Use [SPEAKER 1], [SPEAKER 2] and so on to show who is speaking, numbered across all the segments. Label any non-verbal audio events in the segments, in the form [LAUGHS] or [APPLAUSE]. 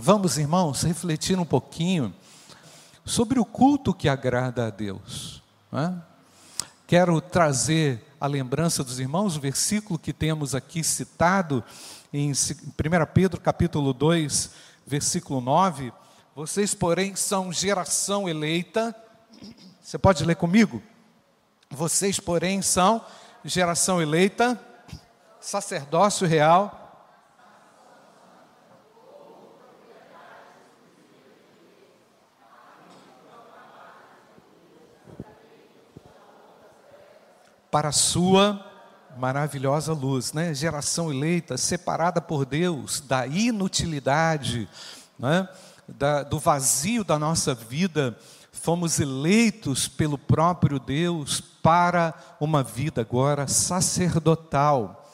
[SPEAKER 1] Vamos, irmãos, refletir um pouquinho sobre o culto que agrada a Deus. É? Quero trazer a lembrança dos irmãos o versículo que temos aqui citado em 1 Pedro capítulo 2, versículo 9. Vocês, porém, são geração eleita. Você pode ler comigo? Vocês, porém, são geração eleita, sacerdócio real para a sua maravilhosa luz, né? Geração eleita, separada por Deus da inutilidade, né? da, do vazio da nossa vida, fomos eleitos pelo próprio Deus para uma vida agora sacerdotal.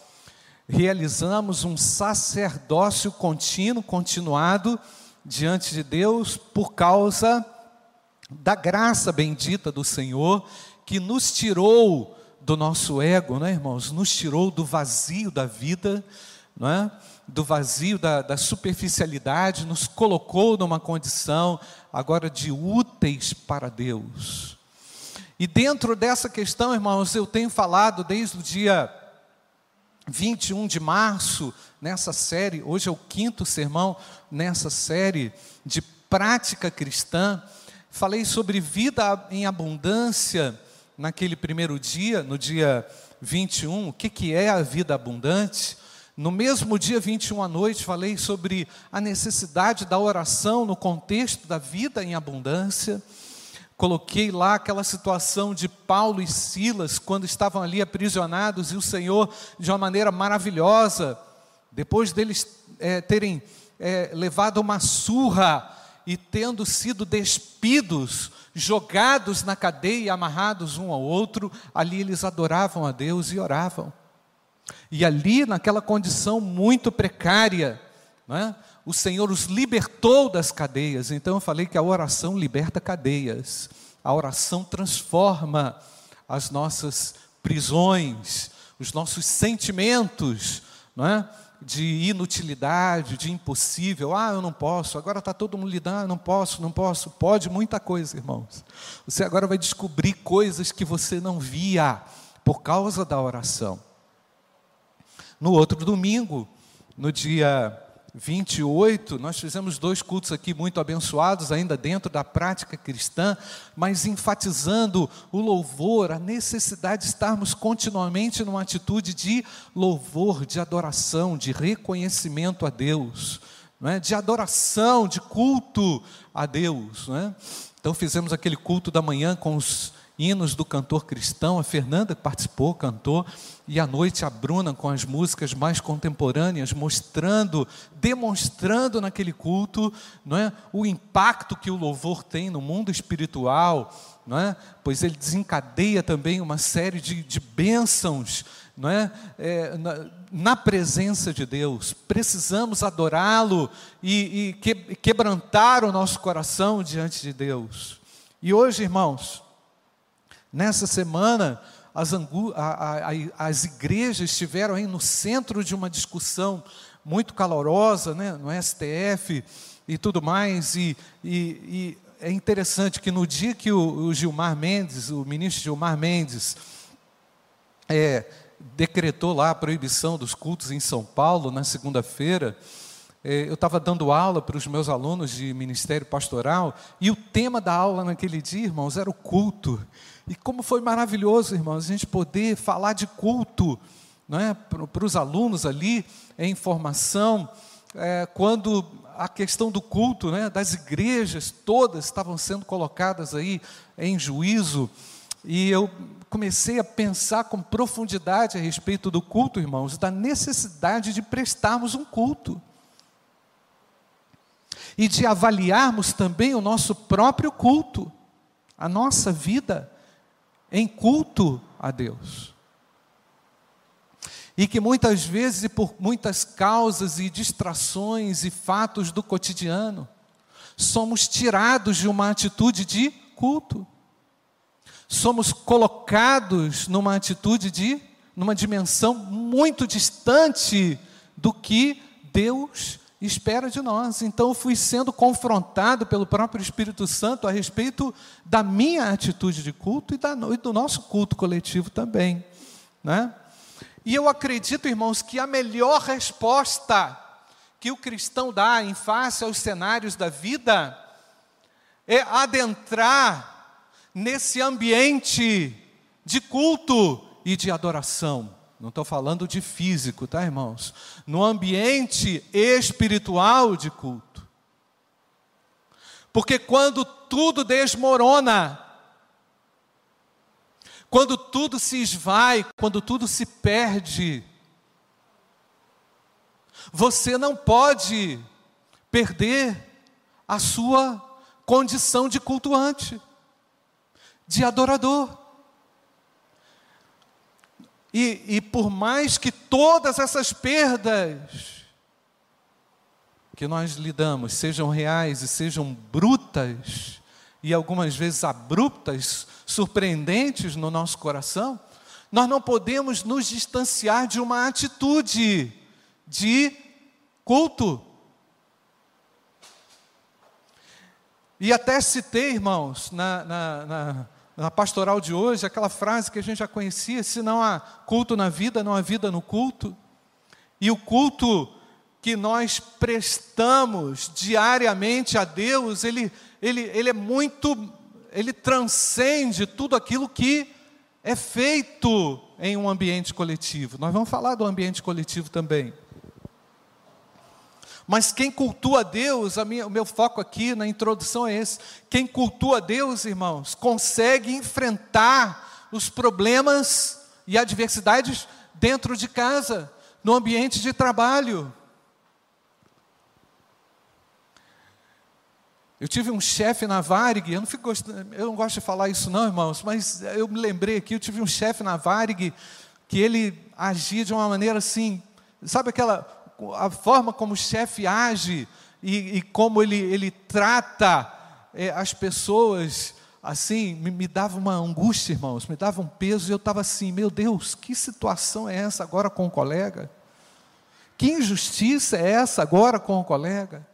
[SPEAKER 1] Realizamos um sacerdócio contínuo, continuado diante de Deus por causa da graça bendita do Senhor que nos tirou do nosso ego, né, irmãos? Nos tirou do vazio da vida, não é? do vazio da, da superficialidade, nos colocou numa condição agora de úteis para Deus. E dentro dessa questão, irmãos, eu tenho falado desde o dia 21 de março, nessa série, hoje é o quinto sermão nessa série de prática cristã. Falei sobre vida em abundância naquele primeiro dia, no dia 21, o que, que é a vida abundante. No mesmo dia 21 à noite, falei sobre a necessidade da oração no contexto da vida em abundância. Coloquei lá aquela situação de Paulo e Silas, quando estavam ali aprisionados, e o Senhor, de uma maneira maravilhosa, depois deles é, terem é, levado uma surra e tendo sido despidos, jogados na cadeia, amarrados um ao outro, ali eles adoravam a Deus e oravam. E ali, naquela condição muito precária, é? o Senhor os libertou das cadeias. Então eu falei que a oração liberta cadeias, a oração transforma as nossas prisões, os nossos sentimentos, não é? De inutilidade, de impossível. Ah, eu não posso. Agora está todo mundo lidando. Ah, não posso, não posso. Pode muita coisa, irmãos. Você agora vai descobrir coisas que você não via por causa da oração. No outro domingo, no dia 28, nós fizemos dois cultos aqui muito abençoados, ainda dentro da prática cristã, mas enfatizando o louvor, a necessidade de estarmos continuamente numa atitude de louvor, de adoração, de reconhecimento a Deus, não é? de adoração, de culto a Deus. Não é? Então fizemos aquele culto da manhã com os hinos do cantor cristão, a Fernanda participou, cantou, e à noite a Bruna com as músicas mais contemporâneas, mostrando, demonstrando naquele culto, não é, o impacto que o louvor tem no mundo espiritual, não é? Pois ele desencadeia também uma série de, de bênçãos, não é? é na, na, presença de Deus, precisamos adorá-lo e, e que, quebrantar o nosso coração diante de Deus. E hoje, irmãos, Nessa semana, as, a, a, as igrejas estiveram aí no centro de uma discussão muito calorosa, né, no STF e tudo mais, e, e, e é interessante que no dia que o, o, Gilmar Mendes, o ministro Gilmar Mendes, é, decretou lá a proibição dos cultos em São Paulo, na segunda-feira, é, eu estava dando aula para os meus alunos de ministério pastoral, e o tema da aula naquele dia, irmãos, era o culto. E como foi maravilhoso, irmãos, a gente poder falar de culto não é, para os alunos ali, em formação, é, quando a questão do culto, né, das igrejas todas estavam sendo colocadas aí em juízo, e eu comecei a pensar com profundidade a respeito do culto, irmãos, da necessidade de prestarmos um culto. E de avaliarmos também o nosso próprio culto, a nossa vida em culto a Deus. E que muitas vezes, e por muitas causas e distrações e fatos do cotidiano, somos tirados de uma atitude de culto. Somos colocados numa atitude de, numa dimensão muito distante do que Deus espera de nós. Então fui sendo confrontado pelo próprio Espírito Santo a respeito da minha atitude de culto e, da, e do nosso culto coletivo também. Né? E eu acredito, irmãos, que a melhor resposta que o cristão dá em face aos cenários da vida é adentrar nesse ambiente de culto e de adoração. Não estou falando de físico, tá, irmãos? No ambiente espiritual de culto. Porque quando tudo desmorona, quando tudo se esvai, quando tudo se perde, você não pode perder a sua condição de cultuante, de adorador. E, e por mais que todas essas perdas que nós lidamos sejam reais e sejam brutas, e algumas vezes abruptas, surpreendentes no nosso coração, nós não podemos nos distanciar de uma atitude de culto. E até citei, irmãos, na, na, na, na, pastoral de hoje, aquela frase que a gente já conhecia: se não há culto na vida, não há vida no culto. E o culto que nós prestamos diariamente a Deus, ele, ele, ele é muito, ele transcende tudo aquilo que é feito em um ambiente coletivo. Nós vamos falar do ambiente coletivo também. Mas quem cultua Deus, minha, o meu foco aqui na introdução é esse: quem cultua Deus, irmãos, consegue enfrentar os problemas e adversidades dentro de casa, no ambiente de trabalho. Eu tive um chefe na Varig, eu não, fico, eu não gosto de falar isso não, irmãos, mas eu me lembrei aqui, eu tive um chefe na Varig que ele agia de uma maneira assim, sabe aquela a forma como o chefe age e, e, como ele, ele trata é, as pessoas, assim, me, me, dava uma angústia, irmãos, me dava um peso, e eu estava assim, meu Deus, que situação é essa agora com o colega? Que injustiça é essa agora com o colega?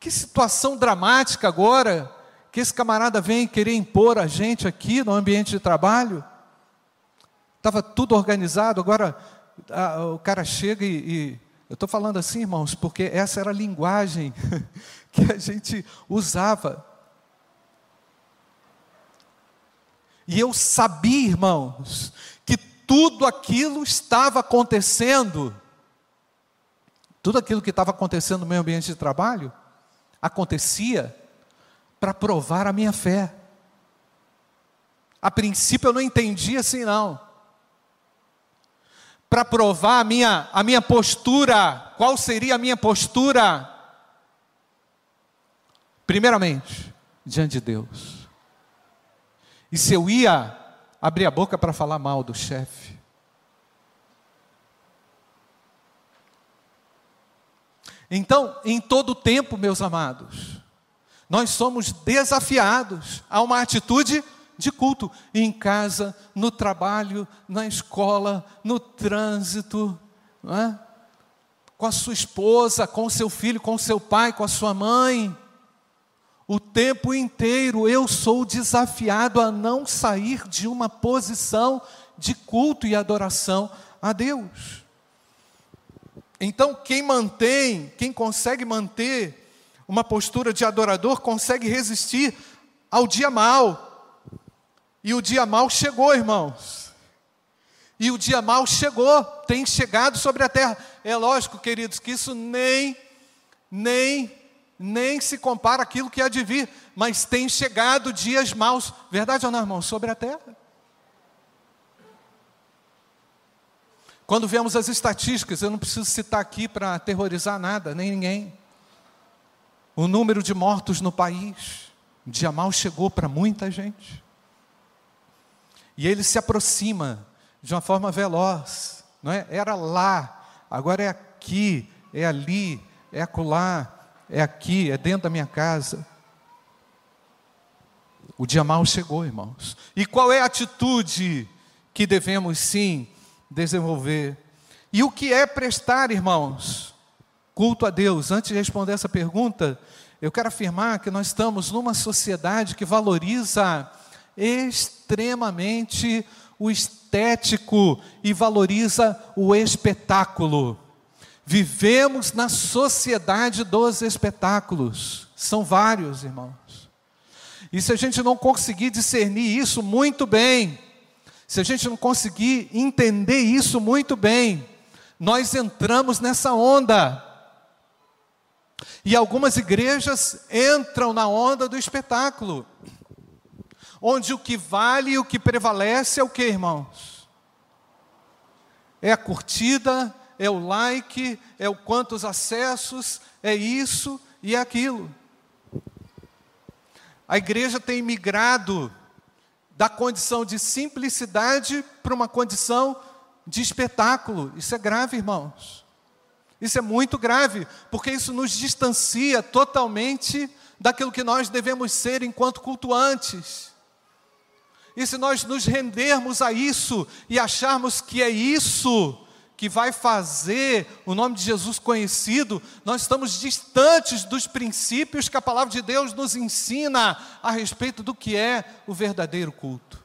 [SPEAKER 1] Que situação dramática agora que esse camarada vem querer impor a gente aqui no ambiente de trabalho? Estava tudo organizado, agora a, o cara chega e, e eu estou falando assim, irmãos, porque essa era a linguagem [LAUGHS] que a gente usava. E eu sabia, irmãos, que tudo aquilo estava acontecendo, tudo aquilo que estava acontecendo no meu ambiente de trabalho, acontecia para provar a minha fé. A princípio eu não entendia assim, não para provar a minha, a minha postura. Qual seria a minha postura? Primeiramente, diante de Deus. E se eu ia abrir a boca para falar mal do chefe? Então, em todo tempo, meus amados, nós somos desafiados a uma atitude de culto, em casa, no trabalho, na escola, no trânsito, é? com a sua esposa, com o seu filho, com o seu pai, com a sua mãe. O tempo inteiro eu sou desafiado a não sair de uma posição de culto e adoração a Deus. Então, quem mantém, quem consegue manter uma postura de adorador, consegue resistir ao dia mal, e o dia mal chegou, irmãos. E o dia mal chegou, tem chegado sobre a terra. É lógico, queridos, que isso nem, nem, nem se compara àquilo que há de vir, mas tem chegado dias maus, verdade ou não, irmãos, sobre a terra. Quando vemos as estatísticas, eu não preciso citar aqui para aterrorizar nada, nem ninguém. O número de mortos no país, o dia mal chegou para muita gente. E ele se aproxima de uma forma veloz, não é? Era lá, agora é aqui, é ali, é acolá, é aqui, é dentro da minha casa. O dia mal chegou, irmãos. E qual é a atitude que devemos sim desenvolver? E o que é prestar, irmãos, culto a Deus. Antes de responder essa pergunta, eu quero afirmar que nós estamos numa sociedade que valoriza extremamente o estético e valoriza o espetáculo. Vivemos na sociedade dos espetáculos. São vários, irmãos. E se a gente não conseguir discernir isso muito bem, se a gente não conseguir entender isso muito bem, nós entramos nessa onda. E algumas igrejas entram na onda do espetáculo, onde o que vale e o que prevalece é o que, irmãos? É a curtida, é o like, é o quantos acessos, é isso e é aquilo. A igreja tem migrado da condição de simplicidade para uma condição de espetáculo. Isso é grave, irmãos. Isso é muito grave, porque isso nos distancia totalmente daquilo que nós devemos ser enquanto cultuantes. E se nós nos rendermos a isso e acharmos que é isso que vai fazer o nome de Jesus conhecido, nós estamos distantes dos princípios que a palavra de Deus nos ensina a respeito do que é o verdadeiro culto.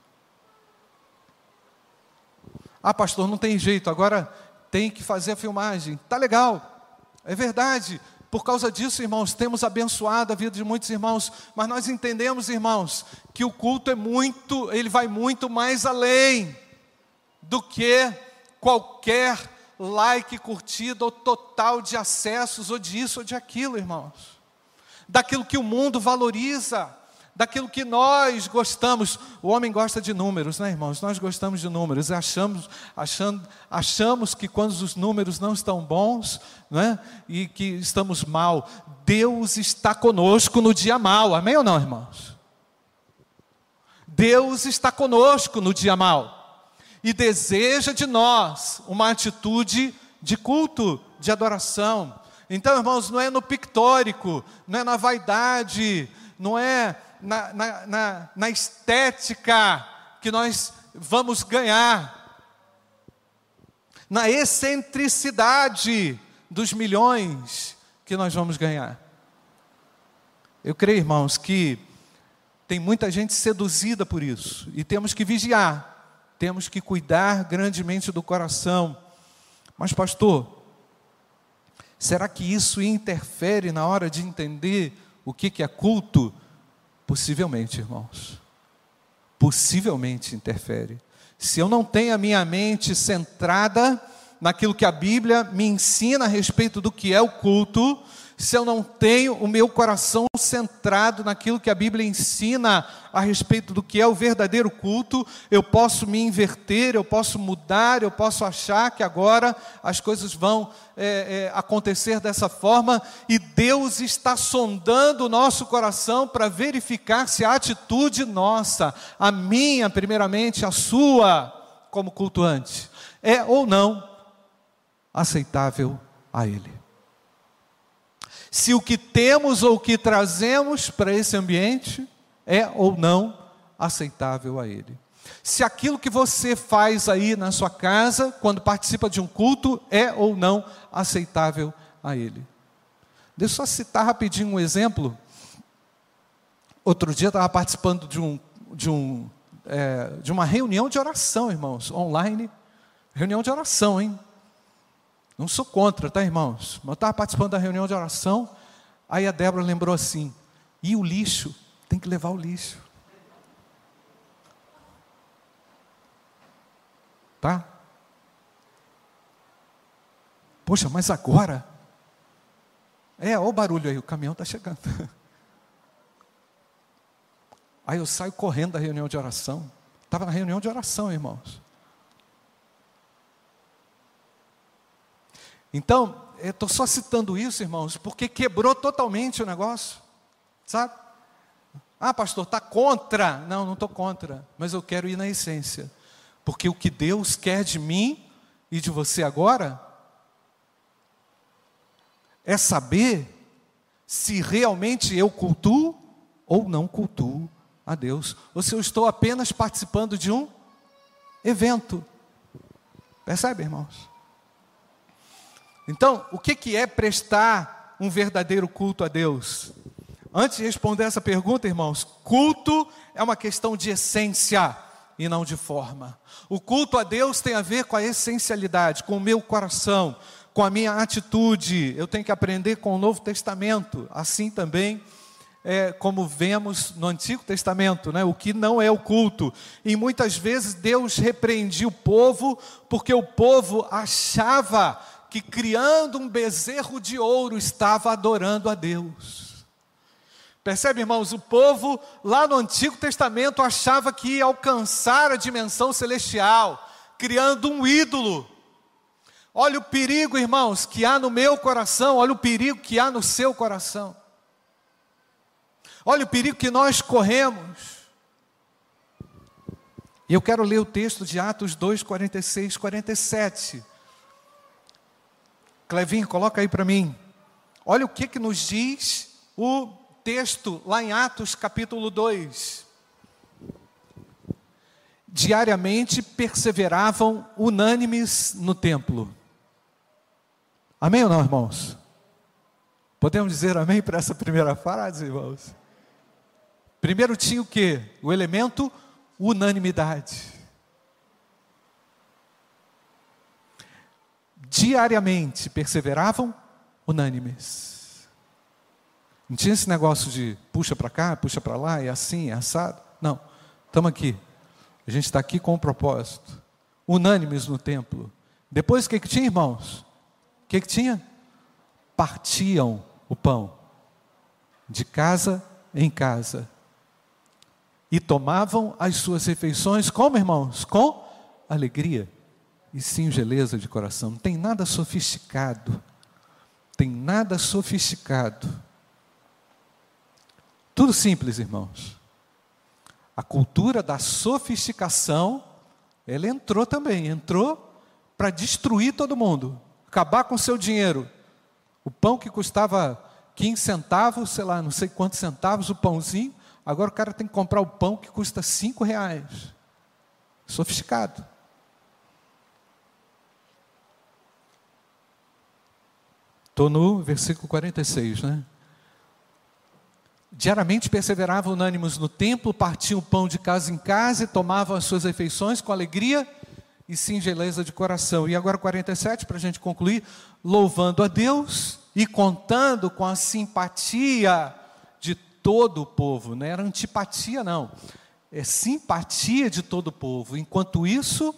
[SPEAKER 1] Ah, pastor, não tem jeito, agora tem que fazer a filmagem. Tá legal, é verdade. Por causa disso, irmãos, temos abençoado a vida de muitos irmãos, mas nós entendemos, irmãos, que o culto é muito, ele vai muito mais além do que qualquer like, curtida ou total de acessos ou disso ou de aquilo, irmãos. Daquilo que o mundo valoriza daquilo que nós gostamos. O homem gosta de números, né, irmãos? Nós gostamos de números. Achamos, achando, achamos que quando os números não estão bons, né, e que estamos mal, Deus está conosco no dia mal. Amém ou não, irmãos? Deus está conosco no dia mal e deseja de nós uma atitude de culto, de adoração. Então, irmãos, não é no pictórico, não é na vaidade, não é na, na, na, na estética que nós vamos ganhar, na excentricidade dos milhões que nós vamos ganhar. Eu creio, irmãos, que tem muita gente seduzida por isso, e temos que vigiar, temos que cuidar grandemente do coração. Mas, pastor, será que isso interfere na hora de entender o que é culto? Possivelmente, irmãos. Possivelmente interfere. Se eu não tenho a minha mente centrada naquilo que a Bíblia me ensina a respeito do que é o culto, se eu não tenho o meu coração centrado naquilo que a Bíblia ensina a respeito do que é o verdadeiro culto, eu posso me inverter, eu posso mudar, eu posso achar que agora as coisas vão é, é, acontecer dessa forma, e Deus está sondando o nosso coração para verificar se a atitude nossa, a minha, primeiramente, a sua, como cultuante, é ou não aceitável a Ele se o que temos ou o que trazemos para esse ambiente é ou não aceitável a Ele. Se aquilo que você faz aí na sua casa, quando participa de um culto, é ou não aceitável a Ele. Deixa eu só citar rapidinho um exemplo. Outro dia eu estava participando de, um, de, um, é, de uma reunião de oração, irmãos, online. Reunião de oração, hein? Não sou contra, tá, irmãos? Mas eu estava participando da reunião de oração, aí a Débora lembrou assim: e o lixo? Tem que levar o lixo. Tá? Poxa, mas agora? É, olha o barulho aí, o caminhão está chegando. [LAUGHS] Aí eu saio correndo da reunião de oração. Estava na reunião de oração, irmãos. Então, estou só citando isso, irmãos, porque quebrou totalmente o negócio, sabe? Ah, pastor, está contra? Não, não estou contra, mas eu quero ir na essência, porque o que Deus quer de mim e de você agora é saber se realmente eu cultuo ou não cultuo a Deus, ou se eu estou apenas participando de um evento. Percebe, irmãos? Então, o que, é prestar um verdadeiro culto a Deus? Antes de responder essa pergunta, irmãos, culto é uma questão de essência e não de forma. O culto a Deus tem a ver com a essencialidade, com o meu coração, com a minha atitude. Eu tenho que aprender com o Novo Testamento, assim também é, como vemos no Antigo Testamento, né? o que não é o culto. E muitas vezes Deus repreendia o povo, porque o povo achava que criando um bezerro de ouro estava adorando a Deus. Percebe, irmãos? O povo lá no Antigo Testamento achava que ia alcançar a dimensão celestial, criando um ídolo. Olha o perigo, irmãos, que há no meu coração, olha o perigo que há no seu coração. Olha o perigo que nós corremos. E eu quero ler o texto de Atos 2, 46, 47. Clevinho, coloca aí para mim. Olha o que, que nos diz o texto lá em Atos capítulo 2. Diariamente perseveravam unânimes no templo. Amém ou não, irmãos? Podemos dizer amém para essa primeira frase, irmãos? Primeiro tinha o que? O elemento unanimidade. Diariamente perseveravam unânimes. Não tinha esse negócio de puxa para cá, puxa para lá, é assim, é assado. Não, estamos aqui. A gente está aqui com um propósito. Unânimes no templo. Depois o que, que tinha, irmãos? O que, que tinha? Partiam o pão de casa em casa e tomavam as suas refeições como, irmãos? Com alegria e singeleza de coração. Não tem nada sofisticado. Tem nada sofisticado. Tudo simples, irmãos. A cultura da sofisticação, ela entrou também, entrou para destruir todo mundo, acabar com o seu dinheiro. O pão que custava 15 centavos, sei lá, não sei quantos centavos o pãozinho, Agora o cara tem que comprar o pão que custa cinco reais. Sofisticado. Estou no versículo 46, né? Diariamente perseveravam unânimes no templo, partiam o pão de casa em casa e tomavam as suas refeições com alegria e singeleza de coração. E agora 47, para a gente concluir, louvando a Deus e contando com a simpatia todo o povo, não era antipatia, não, é simpatia de todo o povo. Enquanto isso,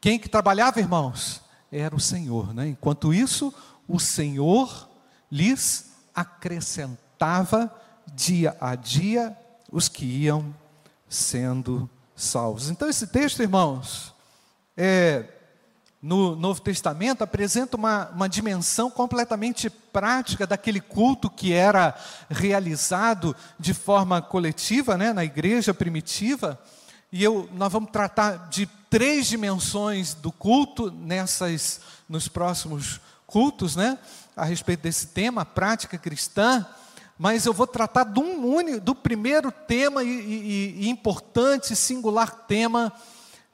[SPEAKER 1] quem que trabalhava, irmãos? Era o Senhor, né? Enquanto isso, o Senhor lhes acrescentava dia a dia os que iam sendo salvos. Então, esse texto, irmãos, é no Novo Testamento apresenta uma, uma dimensão completamente prática daquele culto que era realizado de forma coletiva né, na igreja primitiva. E eu, nós vamos tratar de três dimensões do culto nessas, nos próximos cultos, né, a respeito desse tema, prática cristã. Mas eu vou tratar do, único, do primeiro tema e, e, e importante, singular tema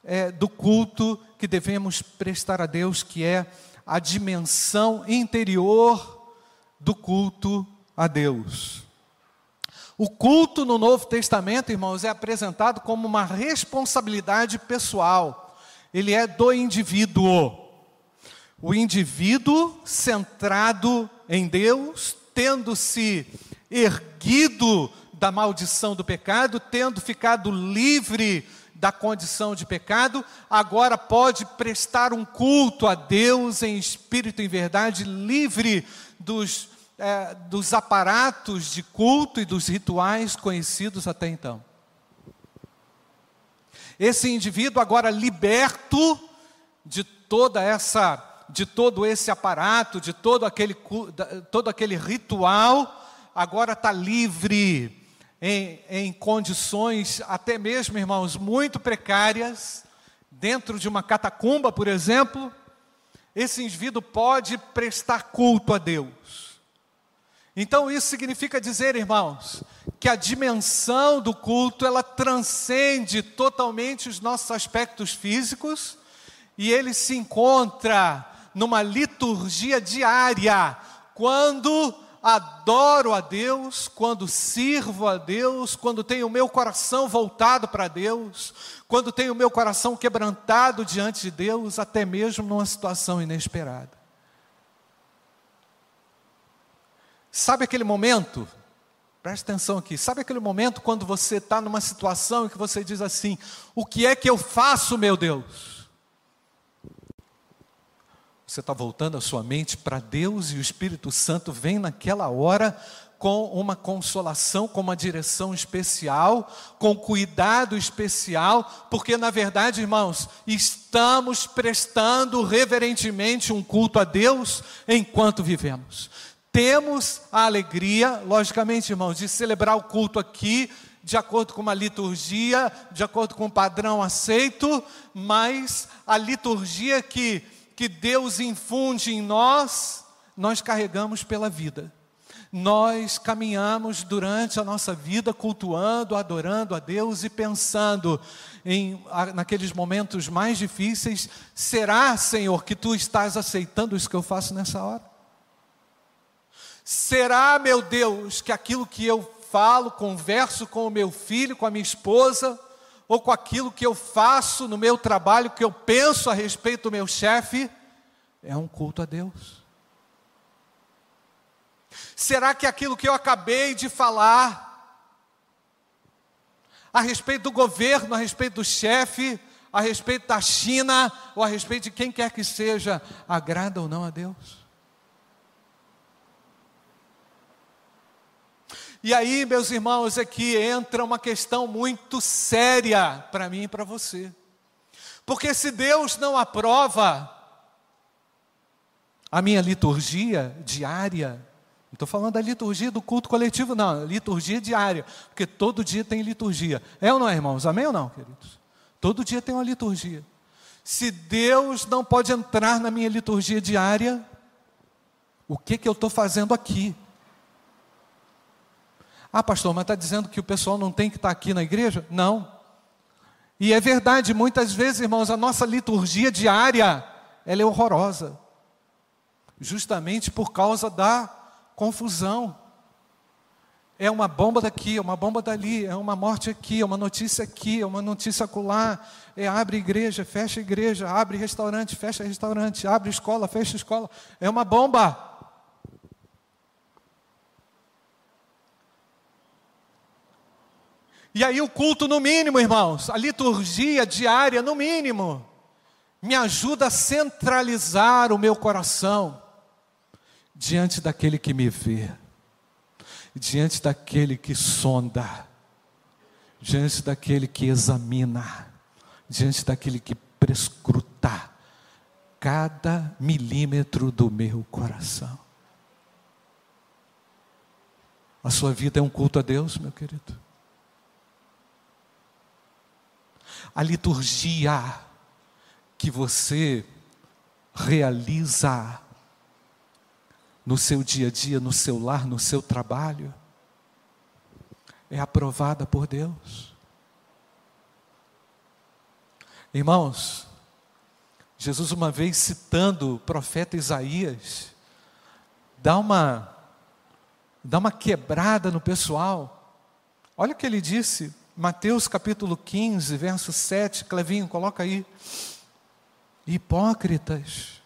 [SPEAKER 1] é, do culto que devemos prestar a Deus, que é a dimensão interior do culto a Deus. O culto no Novo Testamento, irmãos, é apresentado como uma responsabilidade pessoal, ele é do indivíduo. O indivíduo centrado em Deus, tendo se erguido da maldição do pecado, tendo ficado livre da condição de pecado, agora pode prestar um culto a Deus em espírito e verdade, livre dos, é, dos aparatos de culto e dos rituais conhecidos até então. Esse indivíduo agora liberto de toda essa, de todo esse aparato, de todo aquele, todo aquele ritual, agora está livre em, em condições, até mesmo, irmãos, muito precárias, dentro de uma catacumba, por exemplo, esse indivíduo pode prestar culto a Deus. Então isso significa dizer, irmãos, que a dimensão do culto ela transcende totalmente os nossos aspectos físicos e ele se encontra numa liturgia diária, quando adoro a Deus, quando sirvo a Deus, quando tenho o meu coração voltado para Deus, quando tenho o meu coração quebrantado diante de Deus, até mesmo numa situação inesperada. Sabe aquele momento? Preste atenção aqui. Sabe aquele momento quando você está numa situação em que você diz assim: O que é que eu faço, meu Deus? Você está voltando a sua mente para Deus e o Espírito Santo vem naquela hora com uma consolação, com uma direção especial, com cuidado especial, porque na verdade, irmãos, estamos prestando reverentemente um culto a Deus enquanto vivemos. Temos a alegria, logicamente, irmãos, de celebrar o culto aqui de acordo com uma liturgia, de acordo com um padrão aceito, mas a liturgia que que Deus infunde em nós, nós carregamos pela vida. Nós caminhamos durante a nossa vida cultuando, adorando a Deus e pensando em naqueles momentos mais difíceis, será, Senhor, que tu estás aceitando isso que eu faço nessa hora? Será, meu Deus, que aquilo que eu falo, converso com o meu filho, com a minha esposa, ou com aquilo que eu faço no meu trabalho, que eu penso a respeito do meu chefe, é um culto a Deus? Será que aquilo que eu acabei de falar, a respeito do governo, a respeito do chefe, a respeito da China, ou a respeito de quem quer que seja, agrada ou não a Deus? E aí, meus irmãos, aqui entra uma questão muito séria para mim e para você. Porque se Deus não aprova a minha liturgia diária, não estou falando da liturgia do culto coletivo, não, liturgia diária, porque todo dia tem liturgia. É ou não é, irmãos? Amém ou não, queridos? Todo dia tem uma liturgia. Se Deus não pode entrar na minha liturgia diária, o que, que eu estou fazendo aqui? Ah, pastor, mas está dizendo que o pessoal não tem que estar tá aqui na igreja? Não. E é verdade, muitas vezes, irmãos, a nossa liturgia diária, ela é horrorosa. Justamente por causa da confusão. É uma bomba daqui, é uma bomba dali, é uma morte aqui, é uma notícia aqui, é uma notícia acolá. É abre igreja, fecha igreja, abre restaurante, fecha restaurante, abre escola, fecha escola. É uma bomba. E aí o culto no mínimo, irmãos, a liturgia diária no mínimo, me ajuda a centralizar o meu coração diante daquele que me vê, diante daquele que sonda, diante daquele que examina, diante daquele que prescruta cada milímetro do meu coração. A sua vida é um culto a Deus, meu querido. A liturgia que você realiza no seu dia a dia, no seu lar, no seu trabalho, é aprovada por Deus. Irmãos, Jesus, uma vez citando o profeta Isaías, dá uma, dá uma quebrada no pessoal. Olha o que ele disse: Mateus capítulo 15, verso 7, Clevinho, coloca aí. Hipócritas.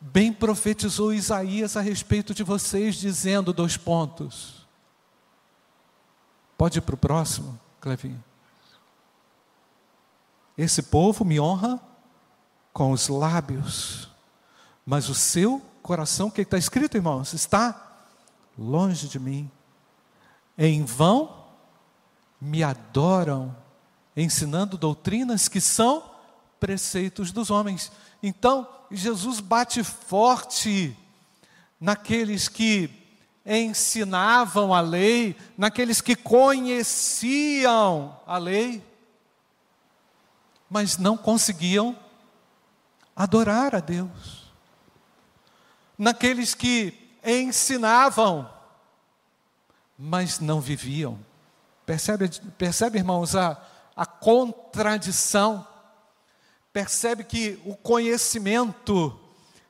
[SPEAKER 1] Bem profetizou Isaías a respeito de vocês, dizendo dois pontos. Pode ir para o próximo, Clevinho. Esse povo me honra com os lábios, mas o seu coração, o que está escrito, irmãos? Está longe de mim. Em vão me adoram, ensinando doutrinas que são preceitos dos homens. Então, Jesus bate forte naqueles que ensinavam a lei, naqueles que conheciam a lei, mas não conseguiam adorar a Deus. Naqueles que ensinavam, mas não viviam. Percebe, percebe irmãos, a, a contradição? percebe que o conhecimento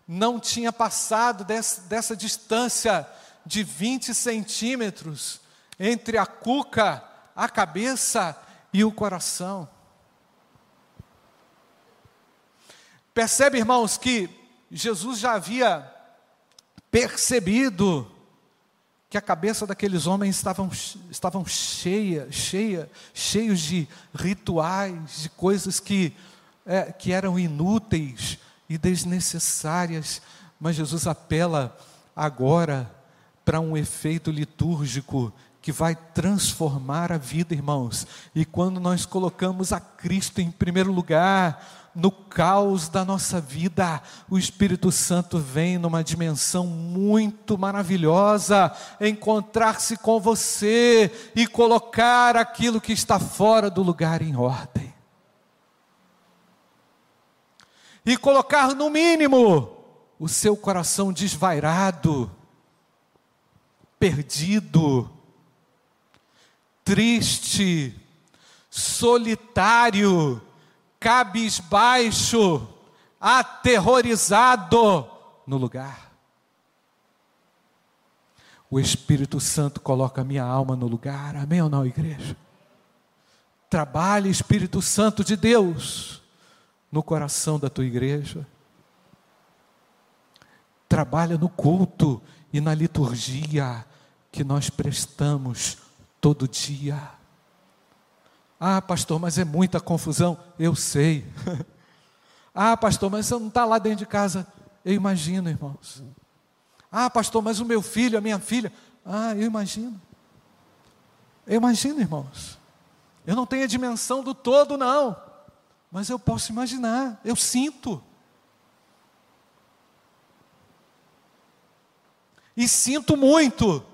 [SPEAKER 1] não tinha passado dessa, dessa distância de 20 centímetros entre a cuca, a cabeça e o coração. Percebe, irmãos, que Jesus já havia percebido que a cabeça daqueles homens estavam, estavam cheia, cheia, cheios de rituais, de coisas que, é, que eram inúteis e desnecessárias, mas Jesus apela agora para um efeito litúrgico que vai transformar a vida, irmãos. E quando nós colocamos a Cristo em primeiro lugar, no caos da nossa vida, o Espírito Santo vem numa dimensão muito maravilhosa, encontrar-se com você e colocar aquilo que está fora do lugar em ordem. E colocar no mínimo o seu coração desvairado, perdido, triste, solitário, cabisbaixo, aterrorizado no lugar. O Espírito Santo coloca a minha alma no lugar, amém ou não, igreja? Trabalhe, Espírito Santo de Deus, no coração da tua igreja. Trabalha no culto e na liturgia que nós prestamos todo dia. Ah, pastor, mas é muita confusão. Eu sei. [LAUGHS] ah, pastor, mas você não está lá dentro de casa. Eu imagino, irmãos. Ah, pastor, mas o meu filho, a minha filha. Ah, eu imagino. Eu imagino, irmãos. Eu não tenho a dimensão do todo, não. Mas eu posso imaginar, eu sinto. E sinto muito.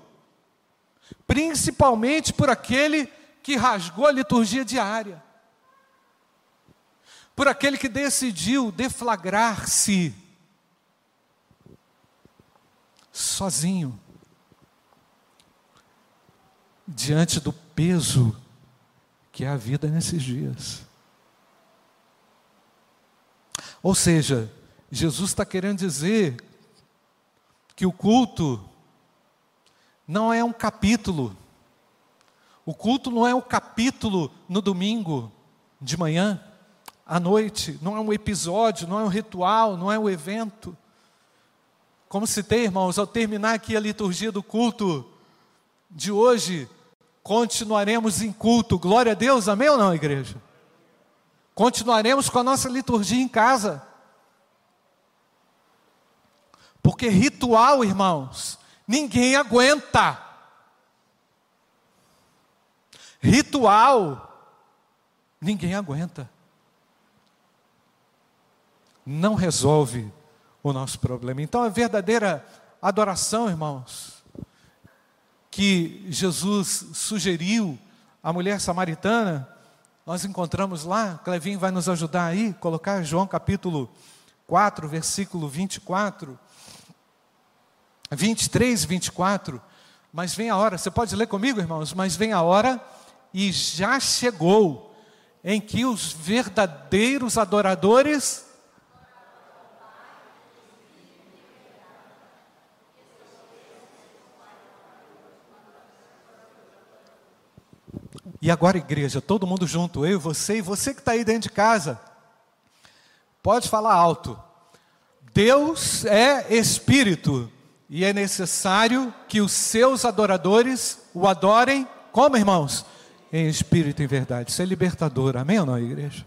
[SPEAKER 1] Principalmente por aquele que rasgou a liturgia diária, por aquele que decidiu deflagrar-se sozinho, diante do peso que é a vida nesses dias. Ou seja, Jesus está querendo dizer que o culto não é um capítulo, o culto não é um capítulo no domingo de manhã, à noite, não é um episódio, não é um ritual, não é um evento. Como citei, irmãos, ao terminar aqui a liturgia do culto de hoje, continuaremos em culto. Glória a Deus, amém ou não, igreja? Continuaremos com a nossa liturgia em casa. Porque ritual, irmãos, ninguém aguenta. Ritual, ninguém aguenta. Não resolve o nosso problema. Então, a verdadeira adoração, irmãos, que Jesus sugeriu à mulher samaritana, nós encontramos lá, Clevinho vai nos ajudar aí, colocar João capítulo 4, versículo 24, 23, 24. Mas vem a hora, você pode ler comigo, irmãos? Mas vem a hora e já chegou em que os verdadeiros adoradores E agora, igreja, todo mundo junto, eu você, e você que está aí dentro de casa, pode falar alto. Deus é Espírito, e é necessário que os seus adoradores o adorem, como irmãos? Em espírito e em verdade. Isso é libertador, amém ou não, igreja?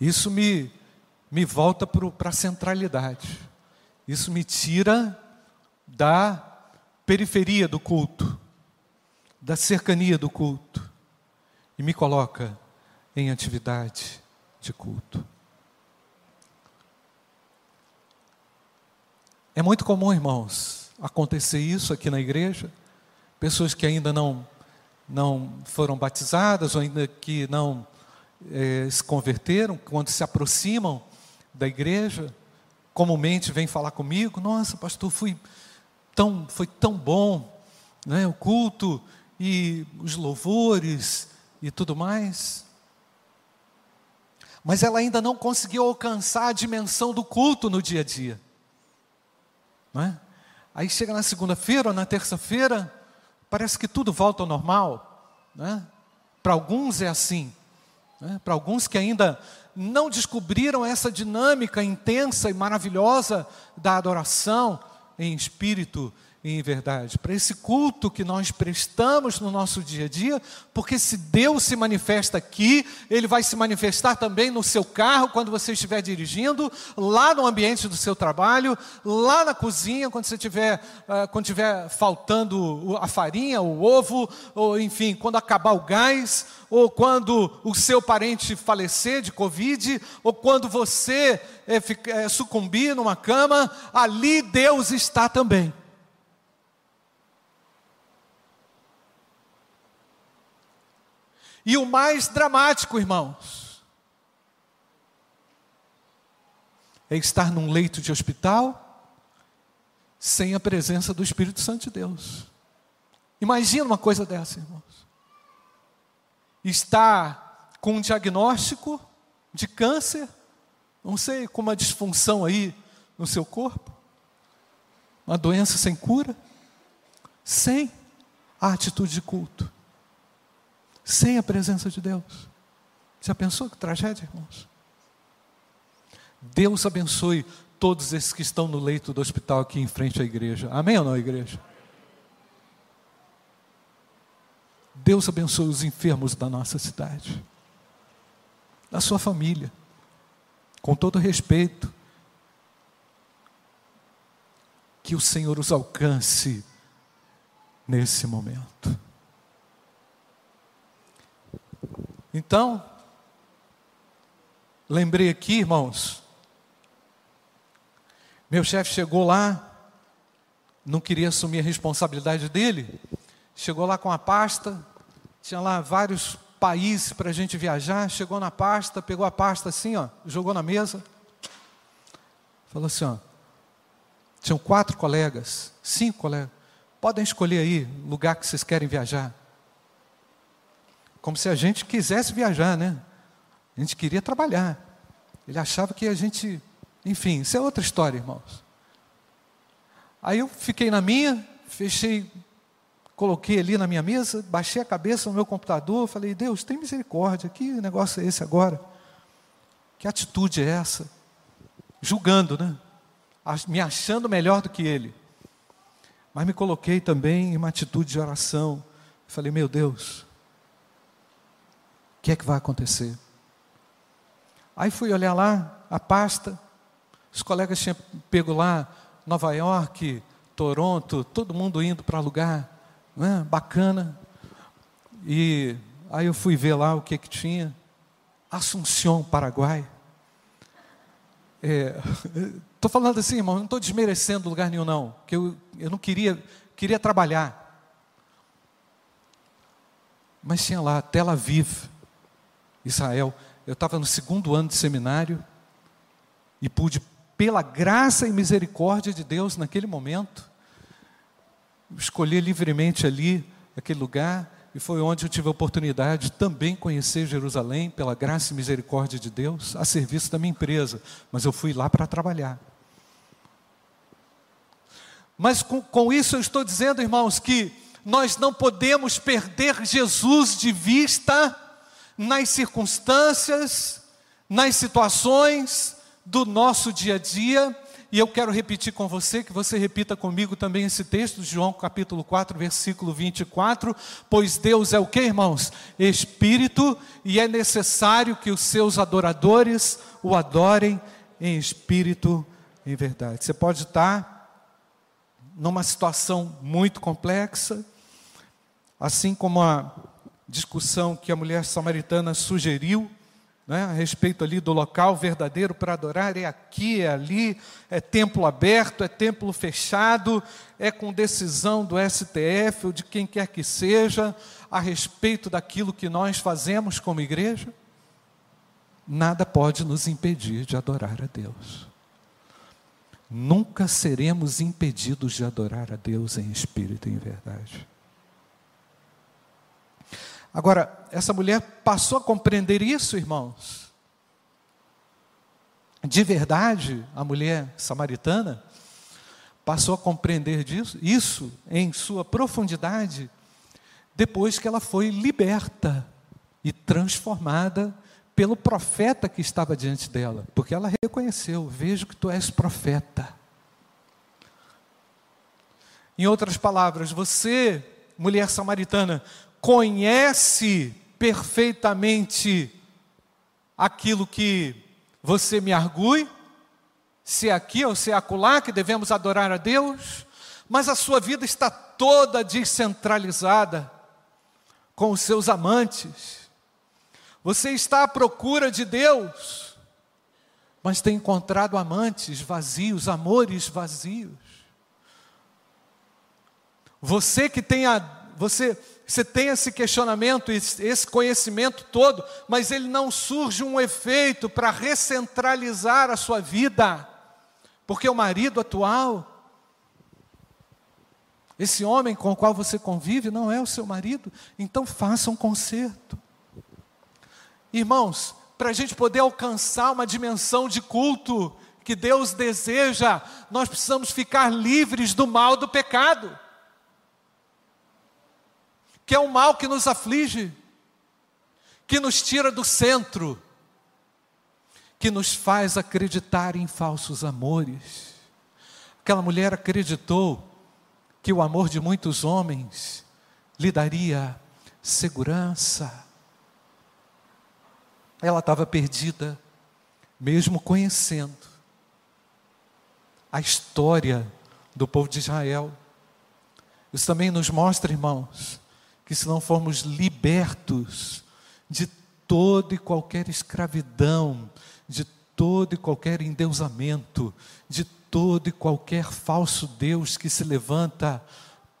[SPEAKER 1] Isso me, me volta para a centralidade. Isso me tira da periferia do culto, da cercania do culto, e me coloca em atividade de culto. É muito comum, irmãos, acontecer isso aqui na igreja. Pessoas que ainda não não foram batizadas ou ainda que não é, se converteram, quando se aproximam da igreja, comumente vêm falar comigo: Nossa, pastor, fui tão, foi tão bom né, o culto e os louvores e tudo mais. mas ela ainda não conseguiu alcançar a dimensão do culto no dia a dia. Não é? Aí chega na segunda-feira ou na terça-feira, parece que tudo volta ao normal. Né? Para alguns é assim. Né? Para alguns que ainda não descobriram essa dinâmica intensa e maravilhosa da adoração em espírito em verdade, para esse culto que nós prestamos no nosso dia a dia, porque se Deus se manifesta aqui, Ele vai se manifestar também no seu carro, quando você estiver dirigindo, lá no ambiente do seu trabalho, lá na cozinha, quando você tiver, uh, quando tiver faltando a farinha, o ovo, ou enfim, quando acabar o gás, ou quando o seu parente falecer de Covid, ou quando você é, é, sucumbir numa cama, ali Deus está também. E o mais dramático, irmãos, é estar num leito de hospital sem a presença do Espírito Santo de Deus. Imagina uma coisa dessa, irmãos. Estar com um diagnóstico de câncer, não sei, com uma disfunção aí no seu corpo, uma doença sem cura, sem a atitude de culto sem a presença de Deus. Já pensou que tragédia, irmãos? Deus abençoe todos esses que estão no leito do hospital aqui em frente à igreja. Amém ou não, igreja? Deus abençoe os enfermos da nossa cidade, da sua família, com todo respeito. Que o Senhor os alcance nesse momento. Então, lembrei aqui, irmãos, meu chefe chegou lá, não queria assumir a responsabilidade dele, chegou lá com a pasta, tinha lá vários países para a gente viajar, chegou na pasta, pegou a pasta assim, ó, jogou na mesa, falou assim, ó, tinham quatro colegas, cinco colegas, podem escolher aí o lugar que vocês querem viajar. Como se a gente quisesse viajar, né? A gente queria trabalhar. Ele achava que a gente. Enfim, isso é outra história, irmãos. Aí eu fiquei na minha, fechei, coloquei ali na minha mesa, baixei a cabeça no meu computador, falei: Deus, tem misericórdia, que negócio é esse agora? Que atitude é essa? Julgando, né? Me achando melhor do que ele. Mas me coloquei também em uma atitude de oração. Falei: Meu Deus, o que é que vai acontecer? Aí fui olhar lá a pasta, os colegas tinham pego lá Nova York, Toronto, todo mundo indo para lugar né, bacana. E aí eu fui ver lá o que, que tinha. Assunção, Paraguai. Estou é, [LAUGHS] falando assim, irmão, não estou desmerecendo lugar nenhum, não. Que eu, eu não queria, queria trabalhar. Mas tinha lá, Tel Aviv. Israel. Eu estava no segundo ano de seminário e pude, pela graça e misericórdia de Deus, naquele momento, escolher livremente ali aquele lugar e foi onde eu tive a oportunidade de também conhecer Jerusalém, pela graça e misericórdia de Deus, a serviço da minha empresa. Mas eu fui lá para trabalhar. Mas com, com isso eu estou dizendo, irmãos, que nós não podemos perder Jesus de vista nas circunstâncias, nas situações do nosso dia a dia. E eu quero repetir com você, que você repita comigo também esse texto João capítulo 4, versículo 24. Pois Deus é o que, irmãos? Espírito, e é necessário que os seus adoradores o adorem em espírito em verdade. Você pode estar numa situação muito complexa, assim como a discussão que a mulher samaritana sugeriu, né, a respeito ali do local verdadeiro para adorar, é aqui, é ali, é templo aberto, é templo fechado, é com decisão do STF ou de quem quer que seja, a respeito daquilo que nós fazemos como igreja, nada pode nos impedir de adorar a Deus. Nunca seremos impedidos de adorar a Deus em espírito e em verdade. Agora, essa mulher passou a compreender isso, irmãos, de verdade, a mulher samaritana passou a compreender disso, isso em sua profundidade depois que ela foi liberta e transformada pelo profeta que estava diante dela, porque ela reconheceu: Vejo que tu és profeta. Em outras palavras, você, mulher samaritana, conhece perfeitamente aquilo que você me argue, se é aqui ou se é acolá que devemos adorar a Deus, mas a sua vida está toda descentralizada com os seus amantes. Você está à procura de Deus, mas tem encontrado amantes vazios, amores vazios. Você que tem a, você, você tem esse questionamento, esse conhecimento todo, mas ele não surge um efeito para recentralizar a sua vida, porque o marido atual, esse homem com o qual você convive, não é o seu marido, então faça um conserto. Irmãos, para a gente poder alcançar uma dimensão de culto que Deus deseja, nós precisamos ficar livres do mal do pecado que é o mal que nos aflige, que nos tira do centro, que nos faz acreditar em falsos amores. Aquela mulher acreditou que o amor de muitos homens lhe daria segurança. Ela estava perdida, mesmo conhecendo a história do povo de Israel. Isso também nos mostra, irmãos, que se não formos libertos de toda e qualquer escravidão, de todo e qualquer endeusamento, de todo e qualquer falso Deus que se levanta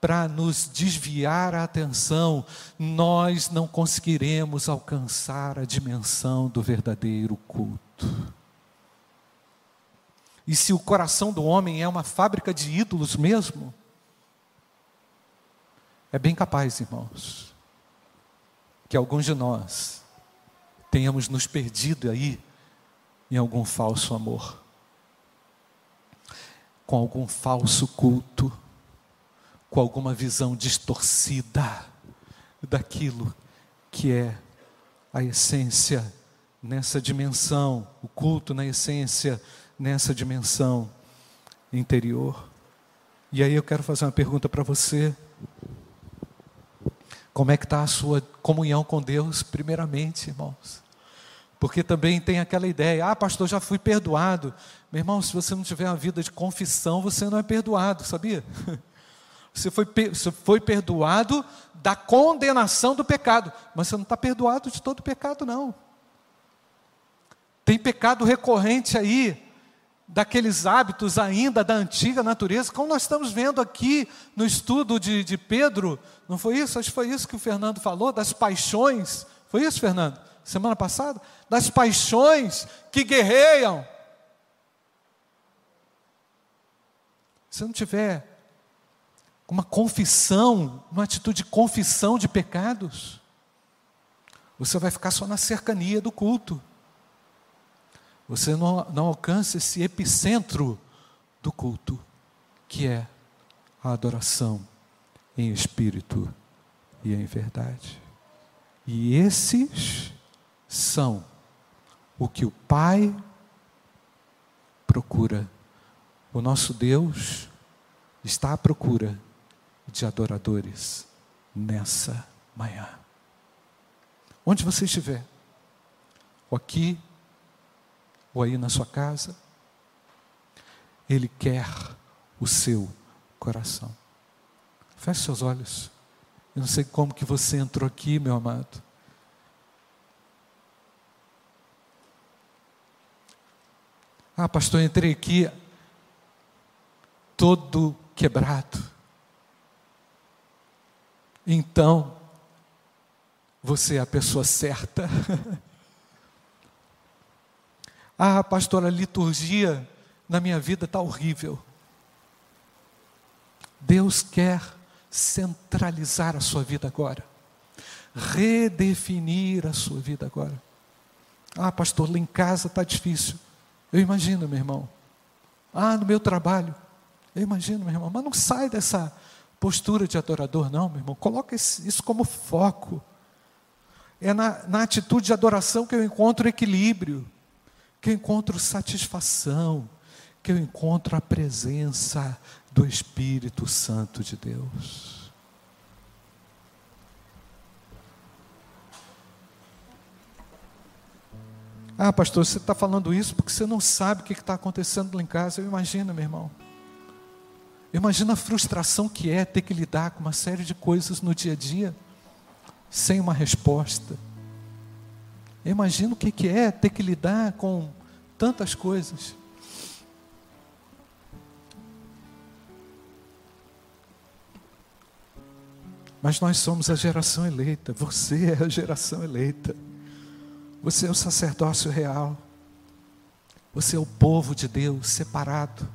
[SPEAKER 1] para nos desviar a atenção, nós não conseguiremos alcançar a dimensão do verdadeiro culto. E se o coração do homem é uma fábrica de ídolos mesmo, é bem capaz, irmãos, que alguns de nós tenhamos nos perdido aí em algum falso amor, com algum falso culto, com alguma visão distorcida daquilo que é a essência nessa dimensão, o culto na essência nessa dimensão interior. E aí eu quero fazer uma pergunta para você. Como é que está a sua comunhão com Deus, primeiramente, irmãos? Porque também tem aquela ideia, ah, pastor, já fui perdoado. Meu irmão, se você não tiver uma vida de confissão, você não é perdoado, sabia? [LAUGHS] Você foi, você foi perdoado da condenação do pecado, mas você não está perdoado de todo pecado, não. Tem pecado recorrente aí, daqueles hábitos ainda da antiga natureza, como nós estamos vendo aqui no estudo de, de Pedro, não foi isso? Acho que foi isso que o Fernando falou, das paixões. Foi isso, Fernando? Semana passada? Das paixões que guerreiam. Se não tiver uma confissão, uma atitude de confissão de pecados, você vai ficar só na cercania do culto você não, não alcança esse epicentro do culto, que é a adoração em espírito e em verdade. E esses são o que o Pai procura. O nosso Deus está à procura de adoradores nessa manhã. Onde você estiver, ou aqui ou aí na sua casa. Ele quer o seu coração. Feche seus olhos. Eu não sei como que você entrou aqui, meu amado. Ah, pastor, entrei aqui todo quebrado. Então, você é a pessoa certa. [LAUGHS] Ah, pastor, a liturgia na minha vida está horrível. Deus quer centralizar a sua vida agora, redefinir a sua vida agora. Ah, pastor, lá em casa está difícil. Eu imagino, meu irmão. Ah, no meu trabalho. Eu imagino, meu irmão. Mas não sai dessa postura de adorador, não, meu irmão. Coloca isso como foco. É na, na atitude de adoração que eu encontro equilíbrio, que eu encontro satisfação, que eu encontro a presença do Espírito Santo de Deus. Ah, pastor, você está falando isso porque você não sabe o que está acontecendo lá em casa. Eu imagino, meu irmão. Imagina a frustração que é ter que lidar com uma série de coisas no dia a dia sem uma resposta. Imagina o que é ter que lidar com tantas coisas. Mas nós somos a geração eleita, você é a geração eleita, você é o sacerdócio real, você é o povo de Deus separado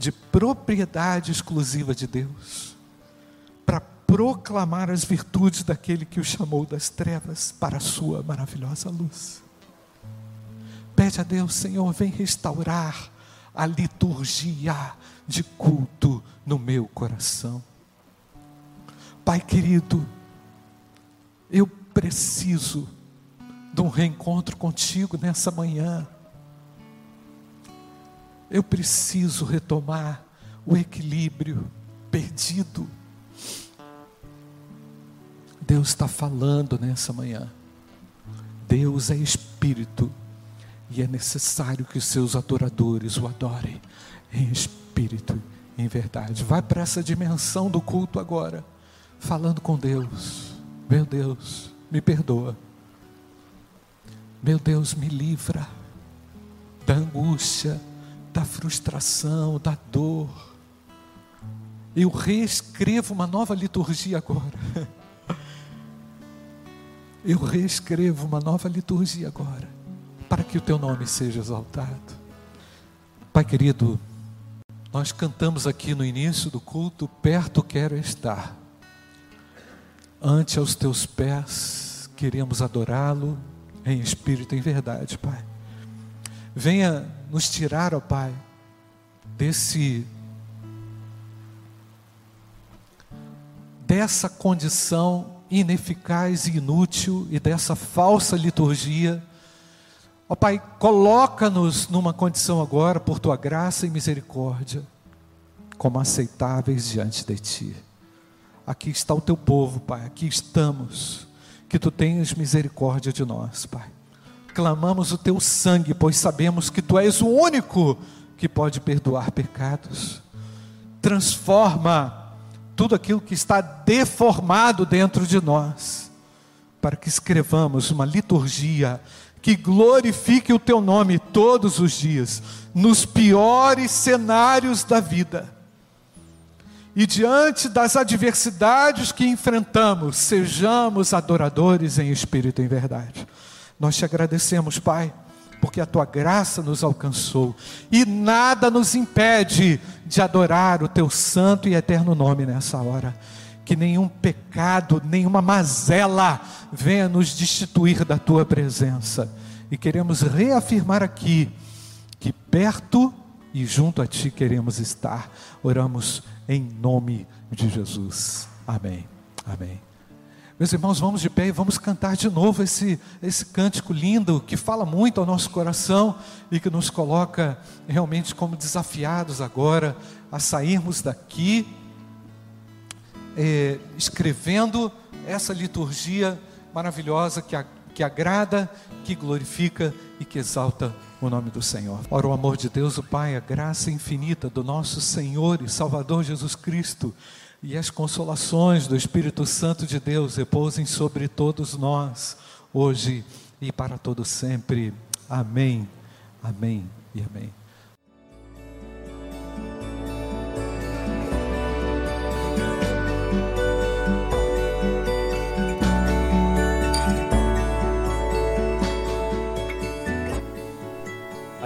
[SPEAKER 1] de propriedade exclusiva de Deus, proclamar as virtudes daquele que o chamou das trevas para a sua maravilhosa luz. Pede a Deus, Senhor, vem restaurar a liturgia de culto no meu coração. Pai querido, eu preciso de um reencontro contigo nessa manhã. Eu preciso retomar o equilíbrio perdido. Deus está falando nessa manhã. Deus é espírito e é necessário que os seus adoradores o adorem em espírito e em verdade. Vai para essa dimensão do culto agora, falando com Deus. Meu Deus, me perdoa. Meu Deus, me livra da angústia da frustração, da dor. Eu reescrevo uma nova liturgia agora. [LAUGHS] Eu reescrevo uma nova liturgia agora, para que o teu nome seja exaltado. Pai querido, nós cantamos aqui no início do culto: Perto quero estar, ante aos teus pés, queremos adorá-lo em espírito e em verdade, Pai. Venha nos tirar, ó Pai, desse dessa condição ineficaz e inútil e dessa falsa liturgia. Ó Pai, coloca-nos numa condição agora, por tua graça e misericórdia, como aceitáveis diante de ti. Aqui está o teu povo, Pai, aqui estamos. Que tu tenhas misericórdia de nós, Pai clamamos o teu sangue, pois sabemos que tu és o único que pode perdoar pecados. Transforma tudo aquilo que está deformado dentro de nós, para que escrevamos uma liturgia que glorifique o teu nome todos os dias, nos piores cenários da vida. E diante das adversidades que enfrentamos, sejamos adoradores em espírito e em verdade. Nós te agradecemos, Pai, porque a tua graça nos alcançou e nada nos impede de adorar o teu santo e eterno nome nessa hora. Que nenhum pecado, nenhuma mazela venha nos destituir da tua presença. E queremos reafirmar aqui que perto e junto a ti queremos estar. Oramos em nome de Jesus. Amém. Amém. Meus irmãos, vamos de pé e vamos cantar de novo esse, esse cântico lindo que fala muito ao nosso coração e que nos coloca realmente como desafiados agora a sairmos daqui é, escrevendo essa liturgia maravilhosa que, a, que agrada, que glorifica e que exalta o nome do Senhor. Ora, o amor de Deus, o Pai, a graça infinita do nosso Senhor e Salvador Jesus Cristo e as consolações do Espírito Santo de Deus repousem sobre todos nós, hoje e para todo sempre. Amém, amém e amém.